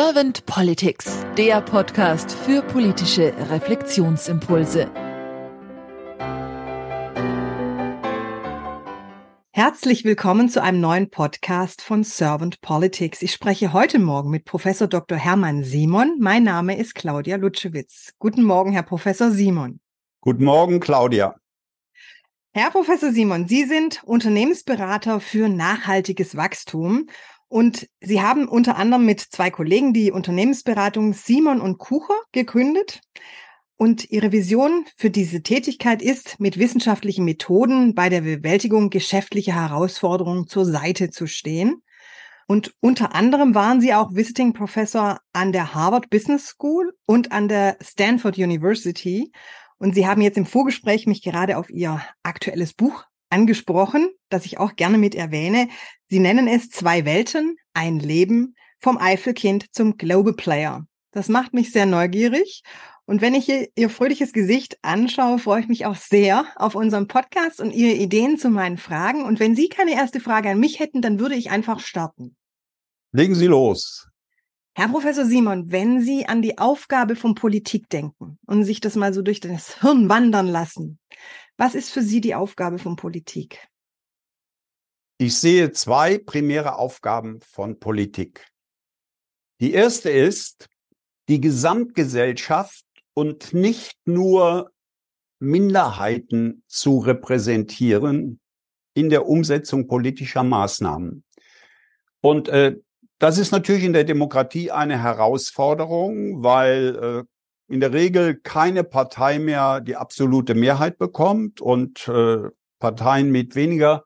Servant Politics, der Podcast für politische Reflexionsimpulse. Herzlich willkommen zu einem neuen Podcast von Servant Politics. Ich spreche heute Morgen mit Professor Dr. Hermann Simon. Mein Name ist Claudia Lutschewitz. Guten Morgen, Herr Professor Simon. Guten Morgen, Claudia. Herr Professor Simon, Sie sind Unternehmensberater für nachhaltiges Wachstum und Sie haben unter anderem mit zwei Kollegen die Unternehmensberatung Simon und Kucher gegründet. Und Ihre Vision für diese Tätigkeit ist, mit wissenschaftlichen Methoden bei der Bewältigung geschäftlicher Herausforderungen zur Seite zu stehen. Und unter anderem waren Sie auch Visiting Professor an der Harvard Business School und an der Stanford University. Und Sie haben jetzt im Vorgespräch mich gerade auf Ihr aktuelles Buch angesprochen, das ich auch gerne mit erwähne. Sie nennen es zwei Welten, ein Leben vom Eifelkind zum Global Player. Das macht mich sehr neugierig. Und wenn ich Ihr fröhliches Gesicht anschaue, freue ich mich auch sehr auf unseren Podcast und Ihre Ideen zu meinen Fragen. Und wenn Sie keine erste Frage an mich hätten, dann würde ich einfach starten. Legen Sie los. Herr Professor Simon, wenn Sie an die Aufgabe von Politik denken und sich das mal so durch das Hirn wandern lassen, was ist für Sie die Aufgabe von Politik? Ich sehe zwei primäre Aufgaben von Politik. Die erste ist, die Gesamtgesellschaft und nicht nur Minderheiten zu repräsentieren in der Umsetzung politischer Maßnahmen. Und äh, das ist natürlich in der Demokratie eine Herausforderung, weil äh, in der Regel keine Partei mehr die absolute Mehrheit bekommt und äh, Parteien mit weniger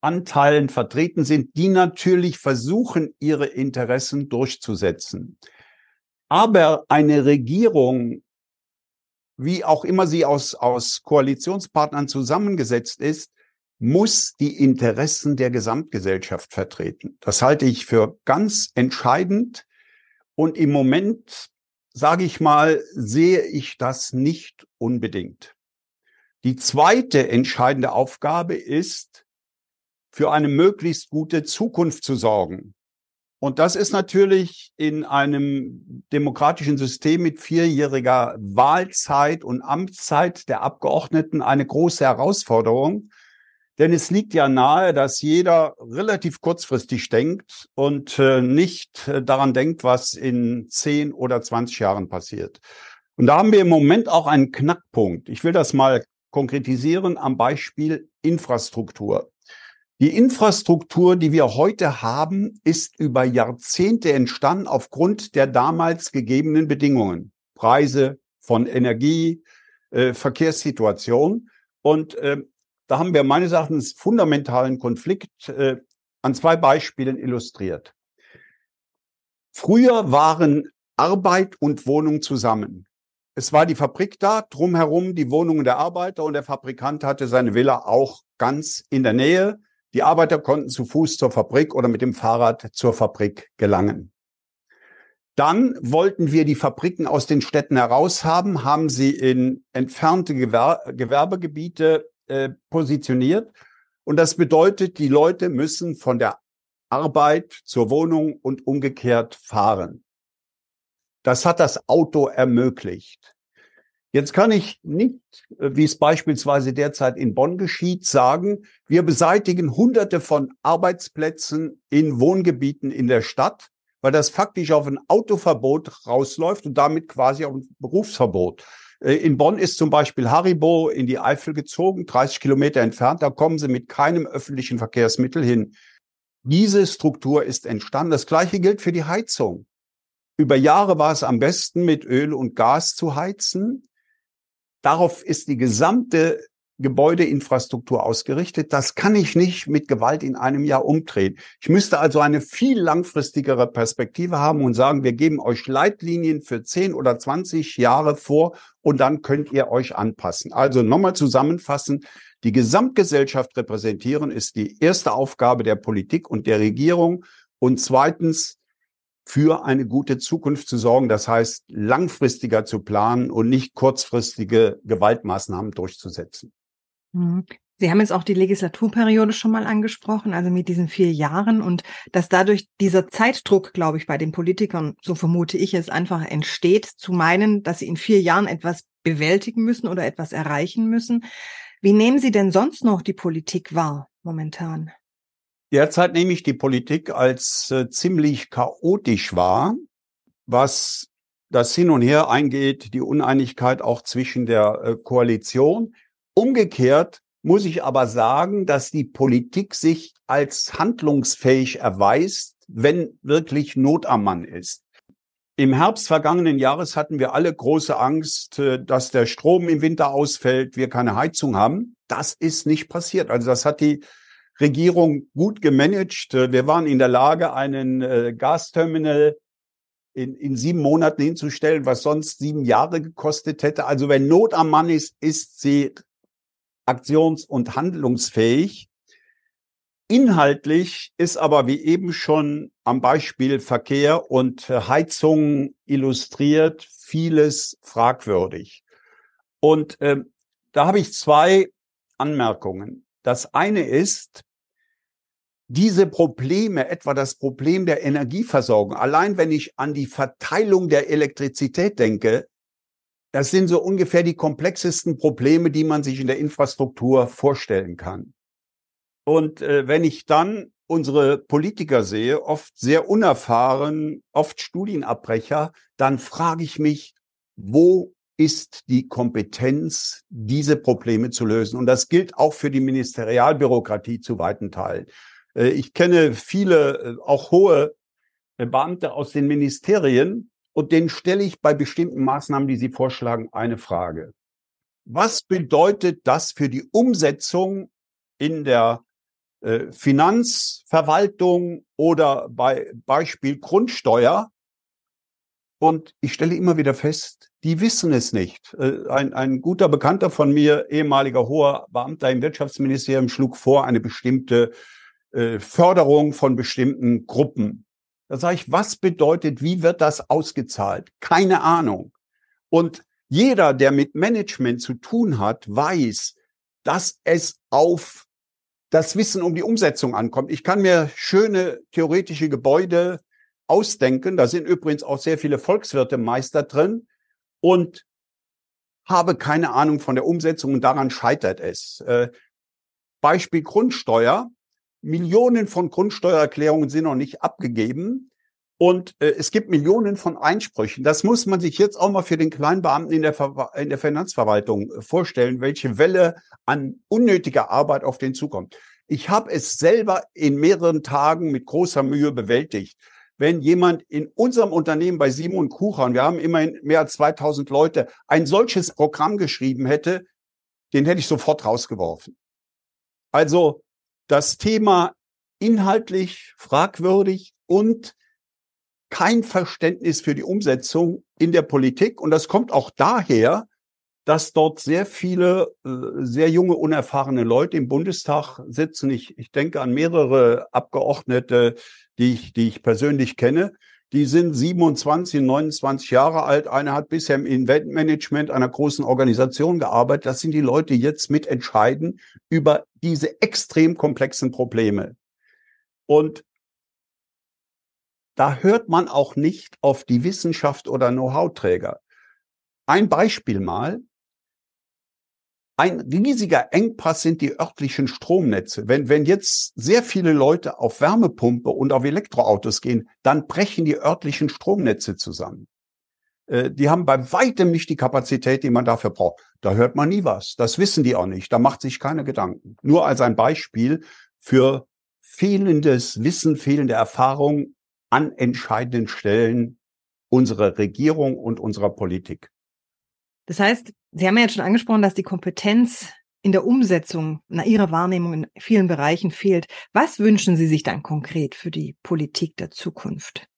Anteilen vertreten sind, die natürlich versuchen, ihre Interessen durchzusetzen. Aber eine Regierung, wie auch immer sie aus, aus Koalitionspartnern zusammengesetzt ist, muss die Interessen der Gesamtgesellschaft vertreten. Das halte ich für ganz entscheidend. Und im Moment sage ich mal, sehe ich das nicht unbedingt. Die zweite entscheidende Aufgabe ist, für eine möglichst gute Zukunft zu sorgen. Und das ist natürlich in einem demokratischen System mit vierjähriger Wahlzeit und Amtszeit der Abgeordneten eine große Herausforderung. Denn es liegt ja nahe, dass jeder relativ kurzfristig denkt und äh, nicht äh, daran denkt, was in 10 oder 20 Jahren passiert. Und da haben wir im Moment auch einen Knackpunkt. Ich will das mal konkretisieren am Beispiel Infrastruktur. Die Infrastruktur, die wir heute haben, ist über Jahrzehnte entstanden aufgrund der damals gegebenen Bedingungen. Preise von Energie, äh, Verkehrssituation. Und äh, da haben wir meines Erachtens fundamentalen Konflikt äh, an zwei Beispielen illustriert. Früher waren Arbeit und Wohnung zusammen. Es war die Fabrik da, drumherum die Wohnungen der Arbeiter und der Fabrikant hatte seine Villa auch ganz in der Nähe. Die Arbeiter konnten zu Fuß zur Fabrik oder mit dem Fahrrad zur Fabrik gelangen. Dann wollten wir die Fabriken aus den Städten heraus haben, haben sie in entfernte Gewer Gewerbegebiete äh, positioniert. Und das bedeutet, die Leute müssen von der Arbeit zur Wohnung und umgekehrt fahren. Das hat das Auto ermöglicht. Jetzt kann ich nicht, äh, wie es beispielsweise derzeit in Bonn geschieht, sagen, wir beseitigen hunderte von Arbeitsplätzen in Wohngebieten in der Stadt, weil das faktisch auf ein Autoverbot rausläuft und damit quasi auf ein Berufsverbot. Äh, in Bonn ist zum Beispiel Haribo in die Eifel gezogen, 30 Kilometer entfernt. Da kommen sie mit keinem öffentlichen Verkehrsmittel hin. Diese Struktur ist entstanden. Das Gleiche gilt für die Heizung. Über Jahre war es am besten, mit Öl und Gas zu heizen. Darauf ist die gesamte Gebäudeinfrastruktur ausgerichtet. Das kann ich nicht mit Gewalt in einem Jahr umdrehen. Ich müsste also eine viel langfristigere Perspektive haben und sagen, wir geben euch Leitlinien für 10 oder 20 Jahre vor und dann könnt ihr euch anpassen. Also nochmal zusammenfassen. Die Gesamtgesellschaft repräsentieren ist die erste Aufgabe der Politik und der Regierung. Und zweitens, für eine gute Zukunft zu sorgen. Das heißt, langfristiger zu planen und nicht kurzfristige Gewaltmaßnahmen durchzusetzen. Mhm. Sie haben jetzt auch die Legislaturperiode schon mal angesprochen, also mit diesen vier Jahren und dass dadurch dieser Zeitdruck, glaube ich, bei den Politikern, so vermute ich es, einfach entsteht, zu meinen, dass sie in vier Jahren etwas bewältigen müssen oder etwas erreichen müssen. Wie nehmen Sie denn sonst noch die Politik wahr momentan? Derzeit nehme ich die Politik als äh, ziemlich chaotisch wahr, was das Hin und Her eingeht, die Uneinigkeit auch zwischen der äh, Koalition. Umgekehrt muss ich aber sagen, dass die Politik sich als handlungsfähig erweist, wenn wirklich Not am Mann ist. Im Herbst vergangenen Jahres hatten wir alle große Angst, äh, dass der Strom im Winter ausfällt, wir keine Heizung haben. Das ist nicht passiert. Also das hat die Regierung gut gemanagt. Äh, wir waren in der Lage, einen äh, Gasterminal in, in sieben Monaten hinzustellen, was sonst sieben Jahre gekostet hätte. Also wenn Not am Mann ist, ist sie aktions- und handlungsfähig. Inhaltlich ist aber, wie eben schon am Beispiel Verkehr und Heizung illustriert, vieles fragwürdig. Und äh, da habe ich zwei Anmerkungen. Das eine ist, diese Probleme, etwa das Problem der Energieversorgung, allein wenn ich an die Verteilung der Elektrizität denke, das sind so ungefähr die komplexesten Probleme, die man sich in der Infrastruktur vorstellen kann. Und äh, wenn ich dann unsere Politiker sehe, oft sehr unerfahren, oft Studienabbrecher, dann frage ich mich, wo ist die Kompetenz, diese Probleme zu lösen? Und das gilt auch für die Ministerialbürokratie zu weiten Teilen. Äh, ich kenne viele, äh, auch hohe Beamte aus den Ministerien, und denen stelle ich bei bestimmten Maßnahmen, die Sie vorschlagen, eine Frage. Was bedeutet das für die Umsetzung in der äh, Finanzverwaltung oder bei Beispiel Grundsteuer? Und ich stelle immer wieder fest, die wissen es nicht. Äh, ein, ein guter Bekannter von mir, ehemaliger hoher Beamter im Wirtschaftsministerium, schlug vor, eine bestimmte äh, Förderung von bestimmten Gruppen da sage ich, was bedeutet, wie wird das ausgezahlt? Keine Ahnung. Und jeder, der mit Management zu tun hat, weiß, dass es auf das Wissen um die Umsetzung ankommt. Ich kann mir schöne theoretische Gebäude ausdenken. Da sind übrigens auch sehr viele Volkswirte Meister drin und habe keine Ahnung von der Umsetzung und daran scheitert es. Äh, Beispiel Grundsteuer. Millionen von Grundsteuererklärungen sind noch nicht abgegeben. Und äh, es gibt Millionen von Einsprüchen. Das muss man sich jetzt auch mal für den Kleinbeamten in der, Ver in der Finanzverwaltung äh, vorstellen, welche Welle an unnötiger Arbeit auf den zukommt. Ich habe es selber in mehreren Tagen mit großer Mühe bewältigt. Wenn jemand in unserem Unternehmen bei Simon Kucher, wir haben immerhin mehr als 2000 Leute, ein solches Programm geschrieben hätte, den hätte ich sofort rausgeworfen. Also das Thema inhaltlich fragwürdig und kein Verständnis für die Umsetzung in der Politik. Und das kommt auch daher, dass dort sehr viele äh, sehr junge, unerfahrene Leute im Bundestag sitzen. Ich, ich denke an mehrere Abgeordnete, die ich, die ich persönlich kenne. Die sind 27, 29 Jahre alt. Einer hat bisher im Inventmanagement einer großen Organisation gearbeitet. Das sind die Leute, die jetzt mitentscheiden über diese extrem komplexen Probleme. Und da hört man auch nicht auf die Wissenschaft oder Know-how-Träger. Ein Beispiel mal. Ein riesiger Engpass sind die örtlichen Stromnetze. Wenn, wenn jetzt sehr viele Leute auf Wärmepumpe und auf Elektroautos gehen, dann brechen die örtlichen Stromnetze zusammen. Äh, die haben bei weitem nicht die Kapazität, die man dafür braucht. Da hört man nie was. Das wissen die auch nicht. Da macht sich keine Gedanken. Nur als ein Beispiel für fehlendes Wissen, fehlende Erfahrung an entscheidenden Stellen unserer Regierung und unserer Politik. Das heißt, Sie haben ja jetzt schon angesprochen, dass die Kompetenz in der Umsetzung nach Ihrer Wahrnehmung in vielen Bereichen fehlt. Was wünschen Sie sich dann konkret für die Politik der Zukunft?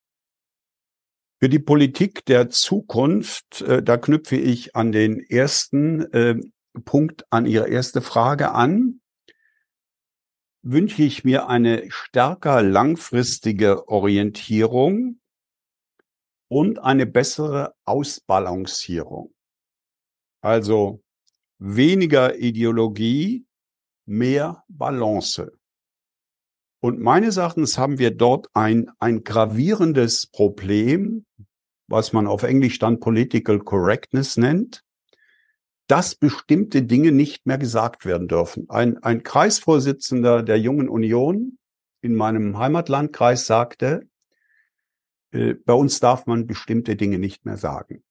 Für die Politik der Zukunft, äh, da knüpfe ich an den ersten äh, Punkt, an Ihre erste Frage an, wünsche ich mir eine stärker langfristige Orientierung und eine bessere Ausbalancierung. Also weniger Ideologie, mehr Balance. Und meines Erachtens haben wir dort ein, ein gravierendes Problem, was man auf Englisch dann Political Correctness nennt, dass bestimmte Dinge nicht mehr gesagt werden dürfen. Ein, ein Kreisvorsitzender der Jungen Union in meinem Heimatlandkreis sagte, äh, bei uns darf man bestimmte Dinge nicht mehr sagen.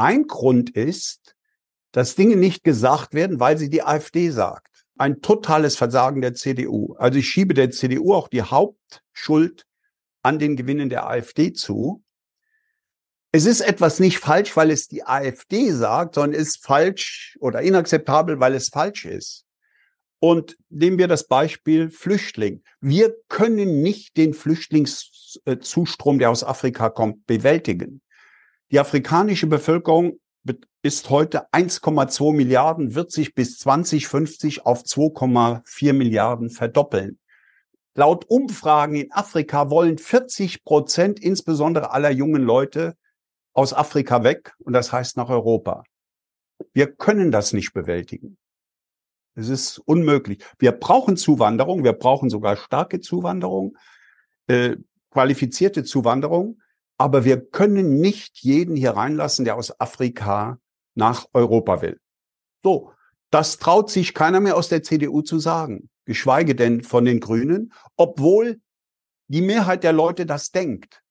Ein Grund ist, dass Dinge nicht gesagt werden, weil sie die AfD sagt ein totales Versagen der CDU. Also ich schiebe der CDU auch die Hauptschuld an den Gewinnen der AfD zu. Es ist etwas nicht falsch, weil es die AfD sagt, sondern ist falsch oder inakzeptabel, weil es falsch ist. Und nehmen wir das Beispiel Flüchtling. Wir können nicht den Flüchtlingszustrom, der aus Afrika kommt, bewältigen. Die afrikanische Bevölkerung ist heute 1,2 Milliarden, wird sich bis 2050 auf 2,4 Milliarden verdoppeln. Laut Umfragen in Afrika wollen 40 Prozent insbesondere aller jungen Leute aus Afrika weg und das heißt nach Europa. Wir können das nicht bewältigen. Es ist unmöglich. Wir brauchen Zuwanderung, wir brauchen sogar starke Zuwanderung, äh, qualifizierte Zuwanderung, aber wir können nicht jeden hier reinlassen, der aus Afrika nach Europa will. So, das traut sich keiner mehr aus der CDU zu sagen, geschweige denn von den Grünen, obwohl die Mehrheit der Leute das denkt.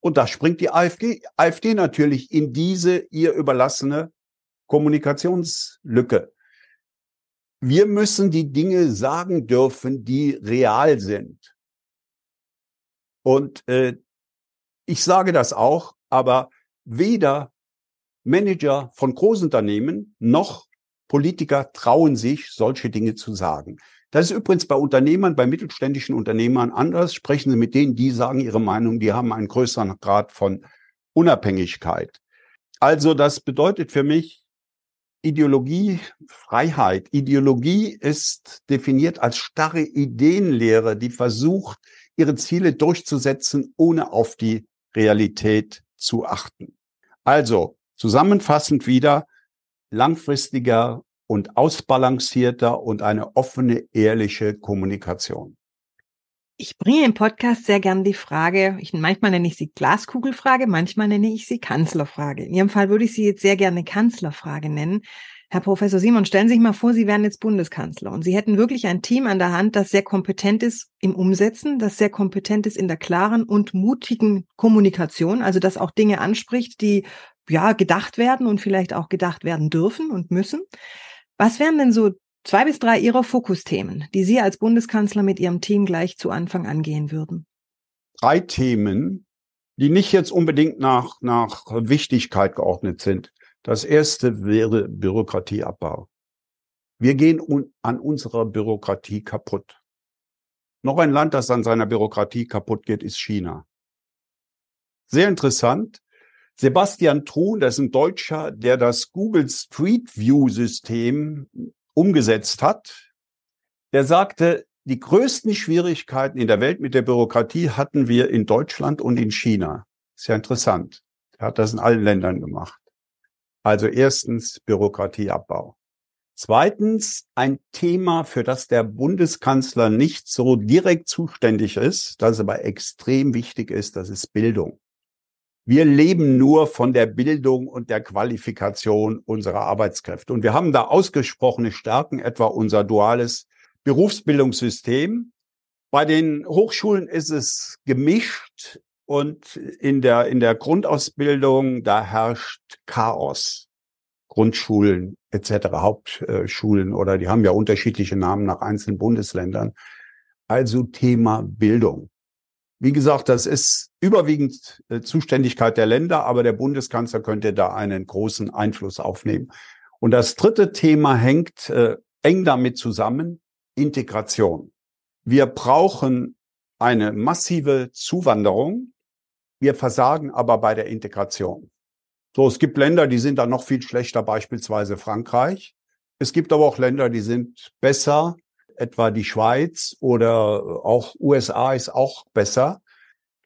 Und da springt die AfD, AfD natürlich in diese ihr überlassene Kommunikationslücke. Wir müssen die Dinge sagen dürfen, die real sind. Und äh, ich sage das auch, aber weder Manager von Großunternehmen noch Politiker trauen sich, solche Dinge zu sagen. Das ist übrigens bei Unternehmern, bei mittelständischen Unternehmern anders. Sprechen Sie mit denen, die sagen ihre Meinung, die haben einen größeren Grad von Unabhängigkeit. Also das bedeutet für mich Ideologie, Freiheit. Ideologie ist definiert als starre Ideenlehre, die versucht, ihre Ziele durchzusetzen, ohne auf die Realität zu achten. Also Zusammenfassend wieder langfristiger und ausbalancierter und eine offene, ehrliche Kommunikation. Ich bringe im Podcast sehr gern die Frage, ich, manchmal nenne ich sie Glaskugelfrage, manchmal nenne ich sie Kanzlerfrage. In Ihrem Fall würde ich sie jetzt sehr gerne Kanzlerfrage nennen. Herr Professor Simon, stellen Sie sich mal vor, Sie wären jetzt Bundeskanzler und Sie hätten wirklich ein Team an der Hand, das sehr kompetent ist im Umsetzen, das sehr kompetent ist in der klaren und mutigen Kommunikation, also das auch Dinge anspricht, die ja gedacht werden und vielleicht auch gedacht werden dürfen und müssen. Was wären denn so zwei bis drei Ihrer Fokusthemen, die Sie als Bundeskanzler mit Ihrem Team gleich zu Anfang angehen würden? Drei Themen, die nicht jetzt unbedingt nach, nach Wichtigkeit geordnet sind. Das erste wäre Bürokratieabbau. Wir gehen an unserer Bürokratie kaputt. Noch ein Land, das an seiner Bürokratie kaputt geht, ist China. Sehr interessant. Sebastian Truhn, das ist ein Deutscher, der das Google Street View System umgesetzt hat. Der sagte, die größten Schwierigkeiten in der Welt mit der Bürokratie hatten wir in Deutschland und in China. Ist ja interessant. Er hat das in allen Ländern gemacht. Also erstens Bürokratieabbau. Zweitens ein Thema, für das der Bundeskanzler nicht so direkt zuständig ist, das aber extrem wichtig ist, das ist Bildung. Wir leben nur von der Bildung und der Qualifikation unserer Arbeitskräfte. Und wir haben da ausgesprochene Stärken, etwa unser duales Berufsbildungssystem. Bei den Hochschulen ist es gemischt. Und in der, in der Grundausbildung, da herrscht Chaos. Grundschulen etc., Hauptschulen oder die haben ja unterschiedliche Namen nach einzelnen Bundesländern. Also Thema Bildung. Wie gesagt, das ist überwiegend äh, Zuständigkeit der Länder, aber der Bundeskanzler könnte da einen großen Einfluss aufnehmen. Und das dritte Thema hängt äh, eng damit zusammen, Integration. Wir brauchen eine massive Zuwanderung wir versagen aber bei der Integration. So, es gibt Länder, die sind da noch viel schlechter, beispielsweise Frankreich. Es gibt aber auch Länder, die sind besser, etwa die Schweiz oder auch USA ist auch besser.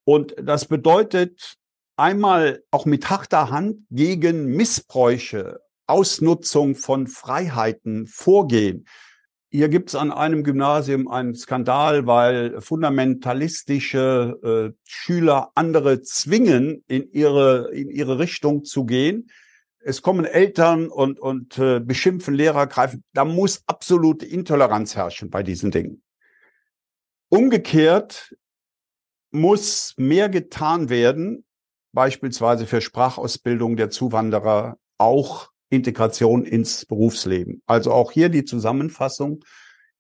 Und das bedeutet einmal auch mit harter Hand gegen Missbräuche, Ausnutzung von Freiheiten vorgehen. Hier gibt es an einem Gymnasium einen Skandal, weil fundamentalistische äh, Schüler andere zwingen, in ihre, in ihre Richtung zu gehen. Es kommen Eltern und, und äh, beschimpfen Lehrer, greifen. Da muss absolute Intoleranz herrschen bei diesen Dingen. Umgekehrt muss mehr getan werden, beispielsweise für Sprachausbildung der Zuwanderer, auch Integration ins Berufsleben. Also auch hier die Zusammenfassung.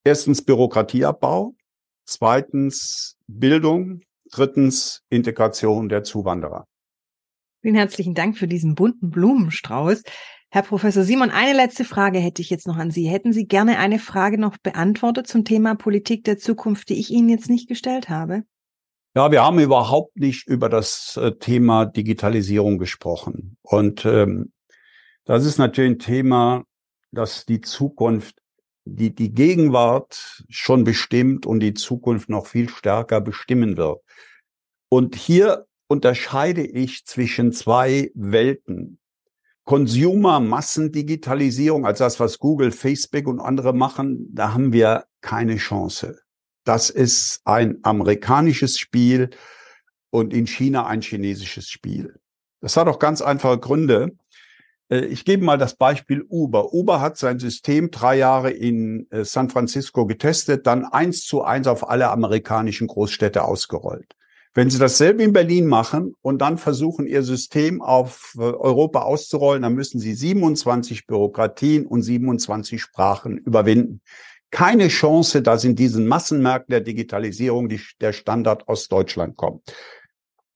Erstens Bürokratieabbau, zweitens Bildung, drittens Integration der Zuwanderer. Vielen herzlichen Dank für diesen bunten Blumenstrauß. Herr Professor Simon, eine letzte Frage hätte ich jetzt noch an Sie. Hätten Sie gerne eine Frage noch beantwortet zum Thema Politik der Zukunft, die ich Ihnen jetzt nicht gestellt habe? Ja, wir haben überhaupt nicht über das äh, Thema Digitalisierung gesprochen. Und ähm, das ist natürlich ein Thema, das die Zukunft, die, die Gegenwart schon bestimmt und die Zukunft noch viel stärker bestimmen wird. Und hier unterscheide ich zwischen zwei Welten. Consumer-Massendigitalisierung, also das, was Google, Facebook und andere machen, da haben wir keine Chance. Das ist ein amerikanisches Spiel und in China ein chinesisches Spiel. Das hat auch ganz einfache Gründe. Äh, ich gebe mal das Beispiel Uber. Uber hat sein System drei Jahre in äh, San Francisco getestet, dann eins zu eins auf alle amerikanischen Großstädte ausgerollt. Wenn Sie dasselbe in Berlin machen und dann versuchen, Ihr System auf äh, Europa auszurollen, dann müssen Sie 27 Bürokratien und 27 Sprachen überwinden. Keine Chance, dass in diesen Massenmärkten der Digitalisierung der Standard aus Deutschland kommt.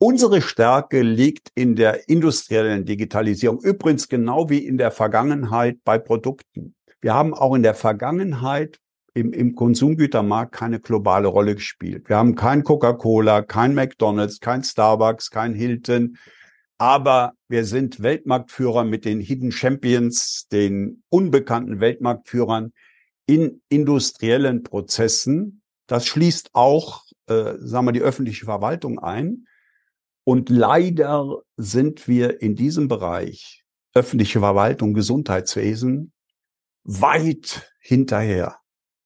Unsere Stärke liegt in der industriellen Digitalisierung, übrigens genau wie in der Vergangenheit bei Produkten. Wir haben auch in der Vergangenheit im, im Konsumgütermarkt keine globale Rolle gespielt. Wir haben kein Coca-Cola, kein McDonald's, kein Starbucks, kein Hilton, aber wir sind Weltmarktführer mit den Hidden Champions, den unbekannten Weltmarktführern in industriellen Prozessen. Das schließt auch, äh, sagen wir, die öffentliche Verwaltung ein. Und leider sind wir in diesem Bereich öffentliche Verwaltung, Gesundheitswesen weit hinterher.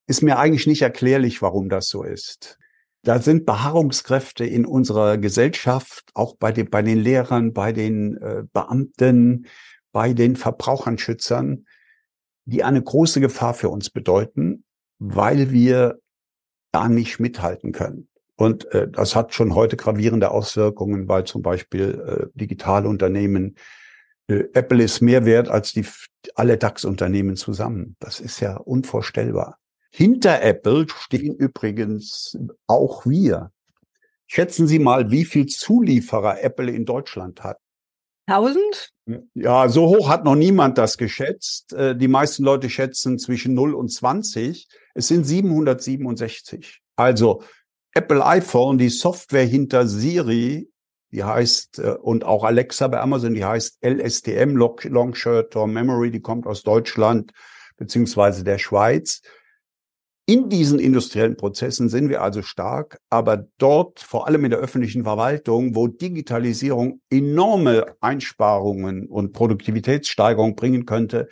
Ist mir eigentlich nicht erklärlich, warum das so ist. Da sind Beharrungskräfte in unserer Gesellschaft, auch bei den, bei den Lehrern, bei den äh, Beamten, bei den Verbraucherschützern, die eine große Gefahr für uns bedeuten, weil wir da nicht mithalten können. Und äh, das hat schon heute gravierende Auswirkungen bei zum Beispiel äh, digitale Unternehmen. Äh, Apple ist mehr wert als die alle DAX-Unternehmen zusammen. Das ist ja unvorstellbar. Hinter Apple stehen übrigens auch wir. Schätzen Sie mal, wie viel Zulieferer Apple in Deutschland hat. 1000? Ja, so hoch hat noch niemand das geschätzt. Äh, die meisten Leute schätzen zwischen 0 und 20. Es sind 767. Also Apple iPhone, die Software hinter Siri, die heißt, äh, und auch Alexa bei Amazon, die heißt LSTM, Long Short Term Memory, die kommt aus Deutschland beziehungsweise der Schweiz. In diesen industriellen Prozessen sind wir also stark, aber dort, vor allem in der öffentlichen Verwaltung, wo Digitalisierung enorme Einsparungen und Produktivitätssteigerung bringen könnte,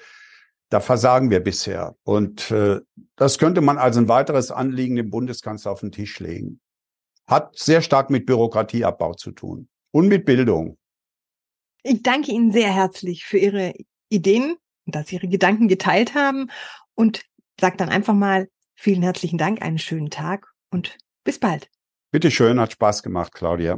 da versagen wir bisher. Und äh, das könnte man als ein weiteres Anliegen dem Bundeskanzler auf den Tisch legen. Hat sehr stark mit Bürokratieabbau zu tun und mit Bildung. Ich danke Ihnen sehr herzlich für Ihre Ideen, dass Sie Ihre Gedanken geteilt haben und sage dann einfach mal vielen herzlichen Dank, einen schönen Tag und bis bald. Bitte schön, hat Spaß gemacht, Claudia.